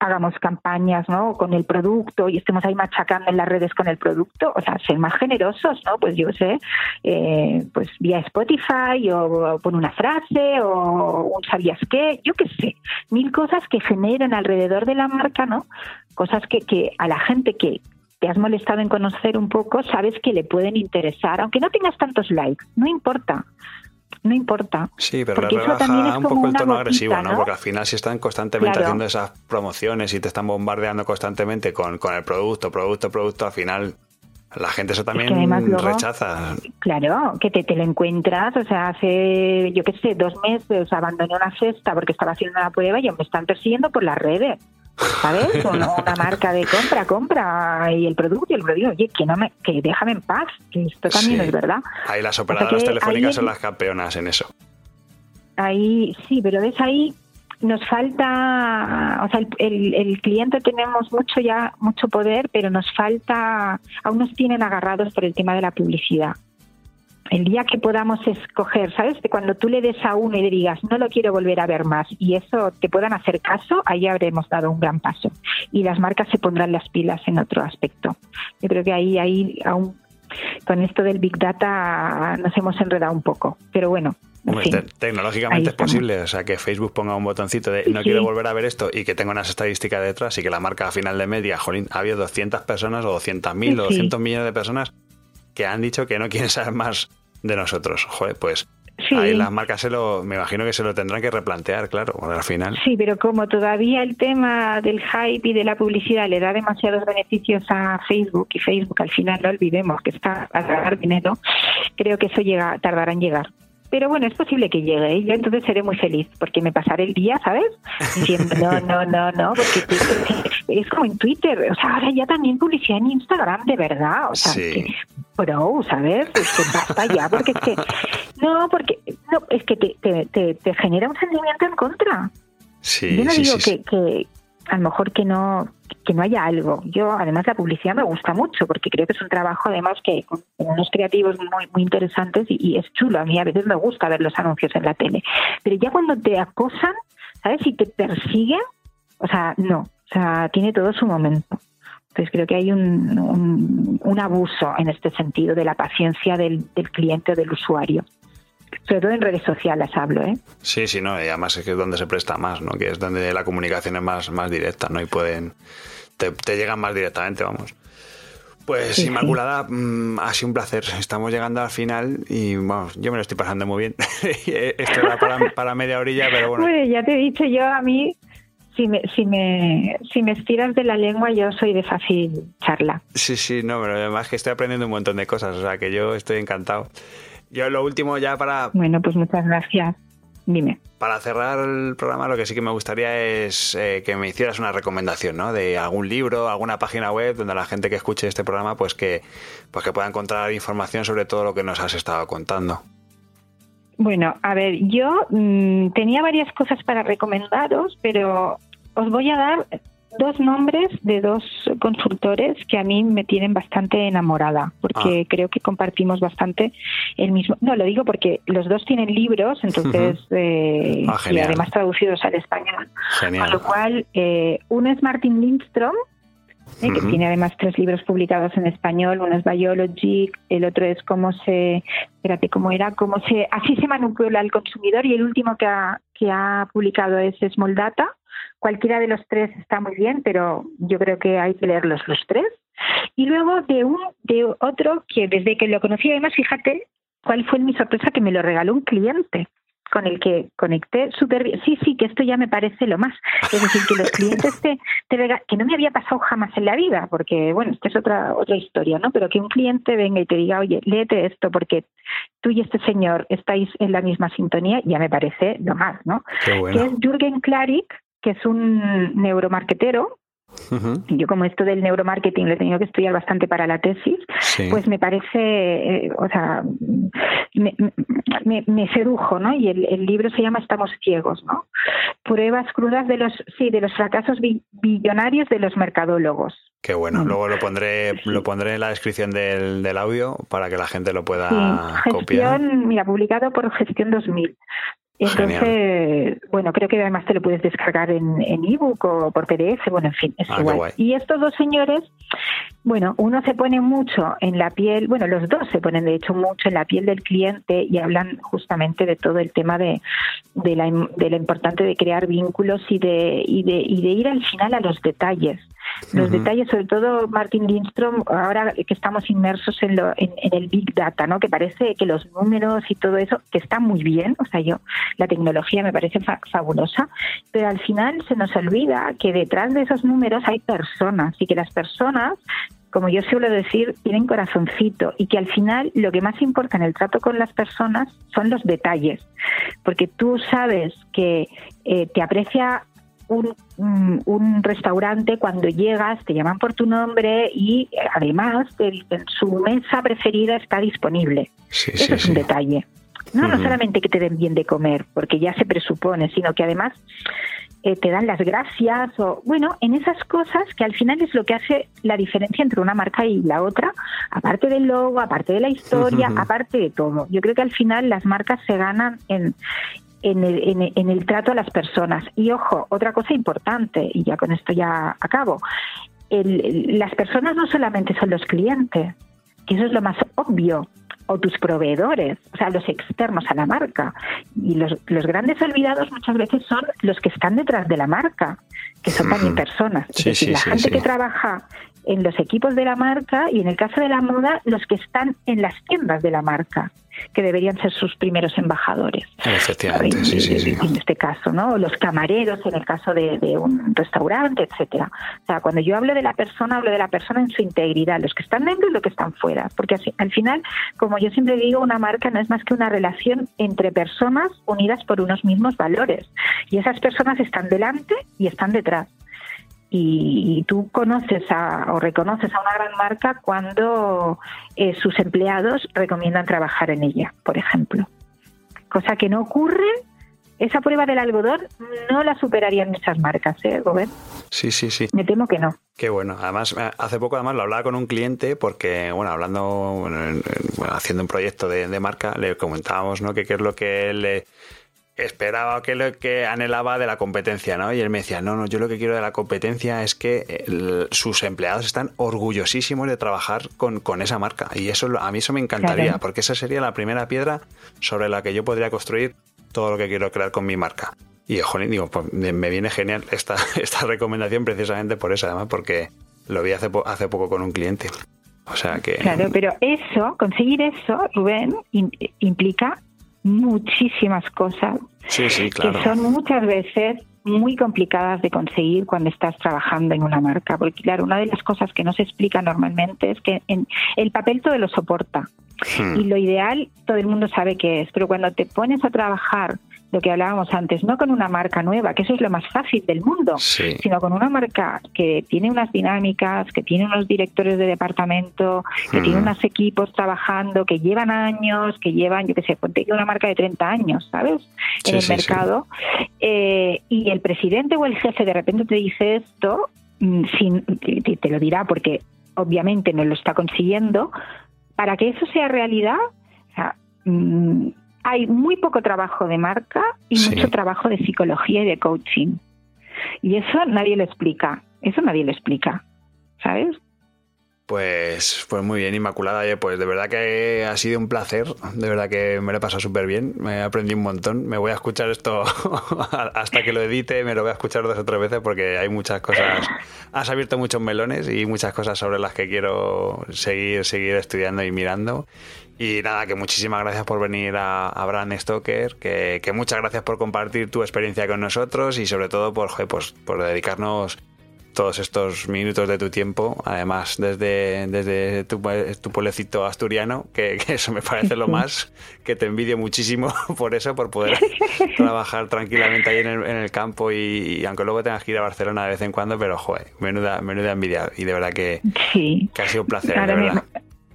hagamos campañas ¿no? con el producto y estemos ahí machacando en las redes con el producto, o sea, ser más generosos, ¿no? Pues yo sé, eh, pues vía Spotify o, por una frase o un sabías qué, yo qué sé, mil cosas que generen alrededor de la marca, ¿no? Cosas que, que a la gente que te has molestado en conocer un poco, sabes que le pueden interesar, aunque no tengas tantos likes, no importa. No importa. Sí, pero le rebaja un poco el tono agresivo, ¿no? Porque al final si están constantemente haciendo esas promociones y te están bombardeando constantemente con, con el producto, producto, producto, al final la gente eso también rechaza. Claro, que te, te, lo encuentras, o sea, hace, yo qué sé, dos meses abandoné una cesta porque estaba haciendo una prueba y me están persiguiendo por las redes. ¿Sabes? Una, una marca de compra, compra y el producto y el producto, oye, que no me, que déjame en paz, que esto también es verdad. Ahí las operadoras telefónicas son las campeonas en eso. Ahí sí, pero ves ahí nos falta, o sea, el, el, cliente tenemos mucho ya, mucho poder, pero nos falta, aún nos tienen agarrados por el tema de la publicidad el día que podamos escoger, ¿sabes? De cuando tú le des a uno y le digas, no lo quiero volver a ver más, y eso te puedan hacer caso, ahí habremos dado un gran paso. Y las marcas se pondrán las pilas en otro aspecto. Yo creo que ahí, ahí aún con esto del Big Data nos hemos enredado un poco. Pero bueno, tecnológicamente es posible, o sea, que Facebook ponga un botoncito de no quiero volver a ver esto y que tenga unas estadísticas detrás y que la marca a final de media, jolín, ha habido 200 personas o 200.000 o 200 millones de personas que han dicho que no quieren saber más de nosotros. Joder, pues ahí las marcas se lo, me imagino que se lo tendrán que replantear, claro, al final. Sí, pero como todavía el tema del hype y de la publicidad le da demasiados beneficios a Facebook y Facebook al final no olvidemos que está a ganar dinero, creo que eso llega, tardará en llegar. Pero bueno, es posible que llegue y yo entonces seré muy feliz porque me pasaré el día, ¿sabes? Diciendo, no, no, no, no, porque es como en Twitter, o sea, ahora ya también publicidad en Instagram, de verdad, o sea, que, bro, ¿sabes? Es que basta ya, porque es que, no, porque, no, es que te, te, te, genera un sentimiento en contra. Sí, yo no sí, digo sí, que, que a lo mejor que no que no haya algo. Yo, además, la publicidad me gusta mucho porque creo que es un trabajo, además, que con unos creativos muy, muy interesantes y, es chulo. A mí a veces me gusta ver los anuncios en la tele. Pero ya cuando te acosan, ¿sabes? Y te persiguen, o sea, no. O sea, tiene todo su momento. Entonces creo que hay un, un, abuso en este sentido de la paciencia del, del cliente o del usuario sobre todo en redes sociales hablo, ¿eh? Sí, sí, no, y además es que es donde se presta más, ¿no? Que es donde la comunicación es más, más directa, ¿no? Y pueden, te, llegan más directamente, vamos. Pues Inmaculada, mm, ha sido un placer. Estamos llegando al final y vamos, yo me lo estoy pasando muy bien. Esto era para, para, media orilla, pero bueno. Pues ya te he dicho yo, a mí, si me, si me, si me estiras de la lengua, yo soy de fácil charla. Sí, sí, no, pero además que estoy aprendiendo un montón de cosas, o sea que yo estoy encantado. Yo lo último ya para... Bueno, pues muchas gracias. Dime. Para cerrar el programa, lo que sí que me gustaría es eh, que me hicieras una recomendación, ¿no? De algún libro, alguna página web donde la gente que escuche este programa, pues que, pues que pueda encontrar información sobre todo lo que nos has estado contando. Bueno, a ver, yo mm, tenía varias cosas para recomendaros, pero os voy a dar dos nombres de dos consultores que a mí me tienen bastante enamorada, porque ah. creo que compartimos bastante el mismo. No, lo digo porque los dos tienen libros, entonces, eh, ah, y además traducidos al español. Con lo cual, eh, uno es Martin Lindstrom, eh, que tiene además tres libros publicados en español, uno es Biology, el otro es cómo se, espérate, cómo era, cómo se, así se manipula el consumidor y el último que ha, que ha publicado es Small Data. Cualquiera de los tres está muy bien, pero yo creo que hay que leerlos los tres. Y luego de un, de otro que desde que lo conocí, además, fíjate cuál fue mi sorpresa que me lo regaló un cliente con el que conecté súper bien. Sí, sí, que esto ya me parece lo más. Es decir, que los clientes te, te que no me había pasado jamás en la vida, porque, bueno, esta es otra, otra historia, ¿no? Pero que un cliente venga y te diga, oye, léete esto porque tú y este señor estáis en la misma sintonía, ya me parece lo más, ¿no? Que es Jürgen Klarik, que es un neuromarketero, yo como esto del neuromarketing lo he tenido que estudiar bastante para la tesis, pues me parece, eh, o sea, me, sedujo, ¿no? Y el, libro se llama Estamos ciegos, ¿no? Pruebas crudas de los, sí, de los fracasos billonarios de los mercadólogos. Qué bueno, mm. luego lo pondré, lo pondré en la descripción del, del audio para que la gente lo pueda sí. copiar. Mira, publicado por Gestión 2000. Entonces, bueno, creo que además te lo puedes descargar en ebook o por PDF, bueno, en fin, es ah, igual. Y estos dos señores, bueno, uno se pone mucho en la piel, bueno, los dos se ponen de hecho mucho en la piel del cliente y hablan justamente de todo el tema de, de, la, de lo importante de crear vínculos y de, y de, y de ir al final a los detalles. Los detalles, sobre todo Martin Lindstrom, ahora que estamos inmersos en, lo, en, el Big Data, ¿no? que parece que los números y todo eso, que está muy bien, o sea, yo, la tecnología me parece fabulosa, pero al final se nos olvida que detrás de esos números hay personas y que las personas como yo suelo decir, tienen corazoncito y que al final lo que más importa en el trato con las personas son los detalles, porque tú sabes que eh, te aprecia un, un, restaurante, cuando llegas te llaman por tu nombre y eh, además te dicen su mesa preferida está disponible. Eso es un detalle. No, no solamente que te den bien de comer, porque ya se presupone, sino que además eh, te dan las gracias o, bueno, en esas cosas que al final es lo que hace la diferencia entre una marca y la otra, aparte del logo, aparte de la historia, aparte de todo. Yo creo que al final las marcas se ganan en, en el, en, el, trato a las personas. Y ojo, otra cosa importante, y ya con esto ya acabo, las personas no solamente son los clientes, que eso es lo más obvio, o tus proveedores, o sea, los externos a la marca. Y los, los grandes olvidados muchas veces son los que están detrás de la marca, que son también personas. es decir, la gente que trabaja en los equipos de la marca y en el caso de la moda, los que están en las tiendas de la marca que deberían ser sus primeros embajadores. Efectivamente, sí, sí, sí. En este caso, ¿no? Los camareros en el caso de, un restaurante, etcétera. O sea, cuando yo hablo de la persona, hablo de la persona en su integridad, los que están dentro y los que están fuera. Porque al final, como yo siempre digo, una marca no es más que una relación entre personas unidas por unos mismos valores. Y esas personas están delante y están detrás y, tú conoces o reconoces a una gran marca cuando eh, sus empleados recomiendan trabajar en ella, por ejemplo. Cosa que no ocurre, esa prueba del algodón no la superarían muchas marcas, ¿eh, Robert? Sí, sí, sí. Me temo que no. Qué bueno. Además, hace poco además lo hablaba con un cliente porque, bueno, hablando, bueno, haciendo un proyecto de, de, marca, le comentábamos, ¿no? Que qué es lo que le esperaba que lo que anhelaba de la competencia, ¿no? Y él me decía, no, no, yo lo que quiero de la competencia es que sus empleados están orgullosísimos de trabajar con, con esa marca. Y eso a mí eso me encantaría, porque esa sería la primera piedra sobre la que yo podría construir todo lo que quiero crear con mi marca. Y, joder, digo, pues me viene genial esta, esta recomendación precisamente por eso, además, porque lo vi hace, hace poco con un cliente. O sea que... Claro, pero eso, conseguir eso, Rubén, implica muchísimas cosas que son muchas veces muy complicadas de conseguir cuando estás trabajando en una marca. Porque, claro, una de las cosas que no se explica normalmente es que en el papel todo lo soporta. Hmm. Y lo ideal, todo el mundo sabe que es, pero cuando te pones a trabajar lo que hablábamos antes, no con una marca nueva, que eso es lo más fácil del mundo, sino con una marca que tiene unas dinámicas, que tiene unos directores de departamento, que tiene hmm. unos equipos trabajando, que llevan años, que llevan, yo qué sé, ponte una marca de 30 años, ¿sabes? En el mercado. Eh, y el presidente o el jefe de repente te dice esto, mm, sin, te lo dirá porque obviamente no lo está consiguiendo, para que eso sea realidad, mm, hay muy poco trabajo de marca y mucho trabajo de psicología y de coaching. Y eso nadie lo explica, eso nadie lo explica, ¿sabes? Pues, pues muy bien, Inmaculada. pues de verdad que ha sido un placer. De verdad que me lo he pasado súper bien. Me he aprendido un montón. Me voy a escuchar esto hasta que lo edite. Me lo voy a escuchar dos o tres veces porque hay muchas cosas. Has abierto muchos melones y muchas cosas sobre las que quiero seguir, seguir estudiando y mirando. Y nada, que muchísimas gracias por venir a, a Brand Stoker, que, que, muchas gracias por compartir tu experiencia con nosotros y sobre todo por, pues, por dedicarnos todos estos minutos de tu tiempo, además desde, desde tu, tu pueblecito asturiano, que, eso me parece lo más, que te envidio muchísimo por eso, por poder trabajar tranquilamente ahí en el, en el campo y, aunque luego tengas que ir a Barcelona de vez en cuando, pero joder, menuda, menuda envidia. Y de verdad que, que ha sido un placer, de verdad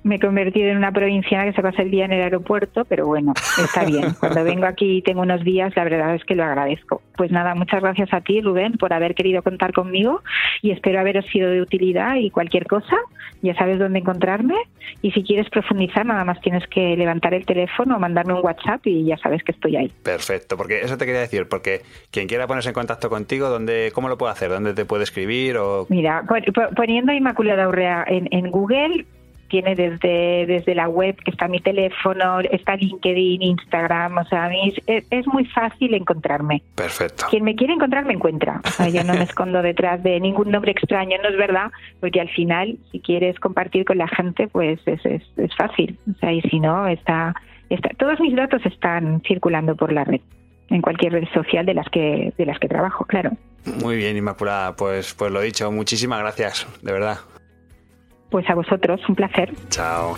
me he convertido en una provinciana que se pasa el día en el aeropuerto, pero bueno, está bien. Cuando vengo aquí y tengo unos días, la verdad es que lo agradezco. Pues nada, muchas gracias a ti, Rubén, por haber querido contar conmigo y espero haberos sido de utilidad y cualquier cosa, ya sabes dónde encontrarme. Y si quieres profundizar, nada más tienes que levantar el teléfono o mandarme un WhatsApp y ya sabes que estoy ahí. Perfecto, porque eso te quería decir, porque quien quiera ponerse en contacto contigo, ¿dónde, ¿cómo lo puede hacer? ¿Dónde te puede escribir? O... Mira, poniendo Inmaculada Urrea en, en Google tiene desde, desde la web, que está mi teléfono, está LinkedIn, Instagram, o sea, a mí es, muy fácil encontrarme. Perfecto. Quien me quiere encontrar me encuentra. O sea, yo no me escondo detrás de ningún nombre extraño, no es verdad, porque al final, si quieres compartir con la gente, pues es, es, es fácil. O sea, y si no, está, está, todos mis datos están circulando por la red en cualquier red social de las que de las que trabajo, claro. Muy bien, Inmaculada, pues pues lo dicho, muchísimas gracias, de verdad. Pues a vosotros, un placer. Chao.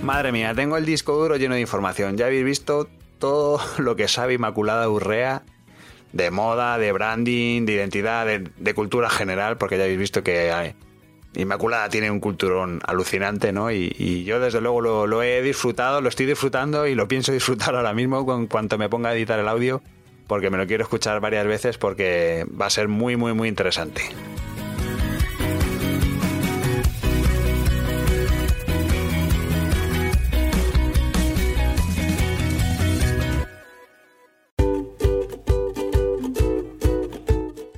Madre mía, tengo el disco duro lleno de información. Ya habéis visto todo lo que sabe Inmaculada Urrea de moda, de branding, de identidad, de, cultura general, porque ya habéis visto que Inmaculada tiene un culturón alucinante, ¿no? Y, yo desde luego lo, he disfrutado, lo estoy disfrutando y lo pienso disfrutar ahora mismo con cuanto me ponga a editar el audio, porque me lo quiero escuchar varias veces porque va a ser muy, muy, muy interesante.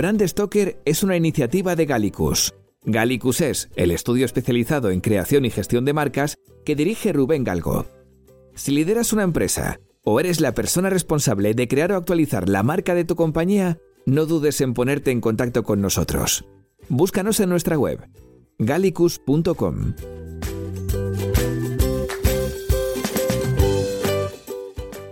Brand Stoker es una iniciativa de Gallicus. Gallicus es el estudio especializado en creación y gestión de marcas que dirige Rubén Galgo. Si lideras una empresa o eres la persona responsable de crear o actualizar la marca de tu compañía, no dudes en ponerte en contacto con nosotros. Búscanos en nuestra web gallicus.com.